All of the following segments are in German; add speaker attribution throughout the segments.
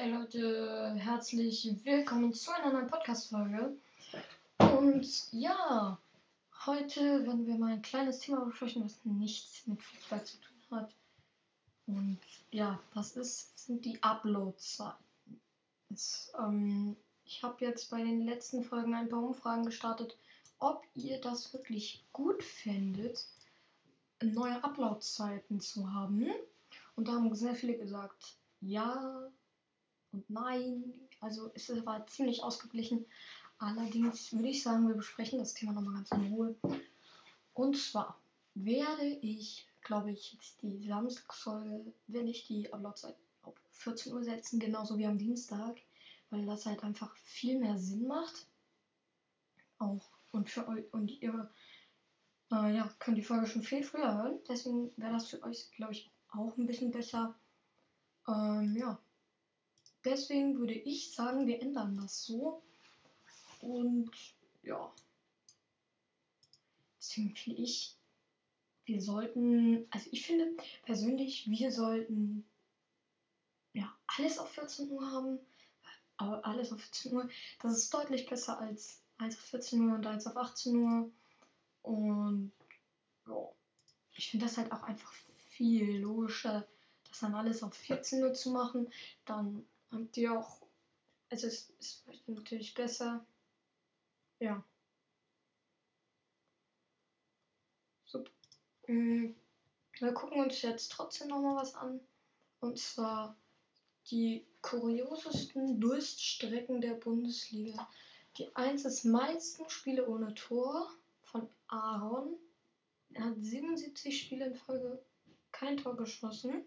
Speaker 1: Hi Leute, herzlich willkommen zu einer neuen Podcast-Folge. Und ja, heute werden wir mal ein kleines Thema besprechen, was nichts mit Fußball zu tun hat. Und ja, das ist, sind die Upload-Zeiten. Ähm, ich habe jetzt bei den letzten Folgen ein paar Umfragen gestartet, ob ihr das wirklich gut findet, neue Upload-Zeiten zu haben. Und da haben sehr viele gesagt, ja, und nein. Also es war ziemlich ausgeglichen. Allerdings würde ich sagen, wir besprechen das Thema nochmal ganz in Ruhe. Und zwar werde ich, glaube ich, jetzt die Samstagsfolge, werde ich die Uploadzeit auf 14 Uhr setzen, genauso wie am Dienstag, weil das halt einfach viel mehr Sinn macht. Auch und für euch und ihr äh, ja, könnt die Folge schon viel früher hören. Deswegen wäre das für euch, glaube ich, auch ein bisschen besser. Ähm, ja, Deswegen würde ich sagen, wir ändern das so. Und ja. Deswegen finde ich, wir sollten, also ich finde persönlich, wir sollten ja alles auf 14 Uhr haben. Aber alles auf 14 Uhr, das ist deutlich besser als 1 auf 14 Uhr und 1 auf 18 Uhr. Und ja, ich finde das halt auch einfach viel logischer, das dann alles auf 14 Uhr zu machen. Dann habt ihr auch. Also es ist natürlich besser. Ja. Super. Mm, wir gucken uns jetzt trotzdem nochmal was an. Und zwar die kuriosesten Durststrecken der Bundesliga. Die 1 ist meisten Spiele ohne Tor von Aaron. Er hat 77 Spiele in Folge kein Tor geschossen.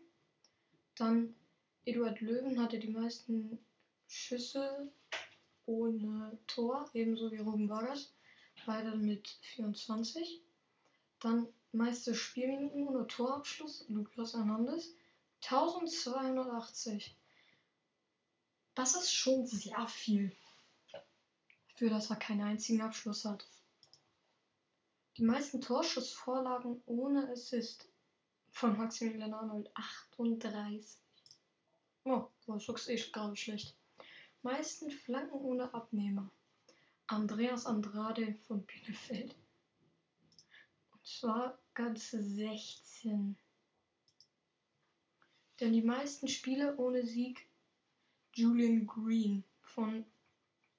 Speaker 1: Dann Eduard Löwen hatte die meisten Schüsse ohne Tor, ebenso wie Ruben Vargas, beide mit 24. Dann meiste Spielminuten ohne Torabschluss, Lukas Hernandez, 1280. Das ist schon sehr viel. Für das er keinen einzigen Abschluss hat. Die meisten Torschussvorlagen ohne Assist von Maximilian Arnold 38. Oh, Wolfsburg ist gerade schlecht. Meisten Flanken ohne Abnehmer. Andreas Andrade von Bielefeld. Und zwar ganze 16. Denn die meisten Spiele ohne Sieg Julian Green von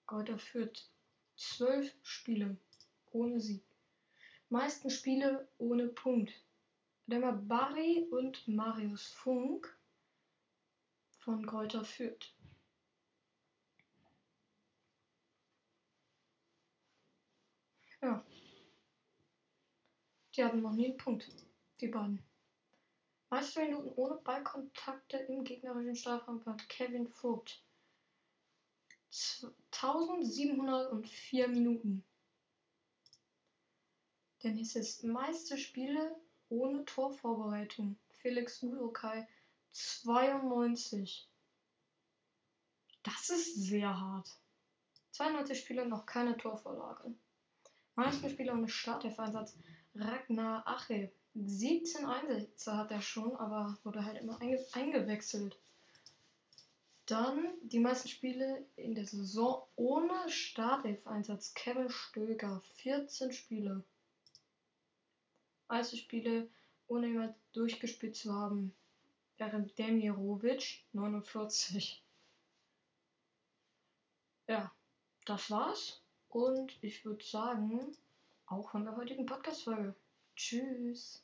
Speaker 1: Kräuter Fürth. 12 Spiele ohne Sieg. Meisten Spiele ohne Punkt. Lemmer Barry und Marius Funk von Kräuter Fürth. Ja. Die hatten noch nie einen Punkt, die beiden. Meiste Minuten ohne Ballkontakte im gegnerischen Strafraum war Kevin Vogt. 1704 Minuten. Denn es ist meiste Spiele ohne Torvorbereitung. Felix Udokai 92. Das ist sehr hart. 92 Spiele noch keine Torvorlage. Meisten Spieler ohne Startelf-Einsatz. Ragnar Ache. 17 Einsätze hat er schon, aber wurde halt immer einge eingewechselt. Dann die meisten Spiele in der Saison ohne Startelf-Einsatz. Kevin Stöger. 14 Spiele. Meiste Spiele ohne jemand durchgespielt zu haben Demirovic 49. Ja, das war's. Und ich würde sagen, auch von der heutigen Podcast-Folge. Tschüss.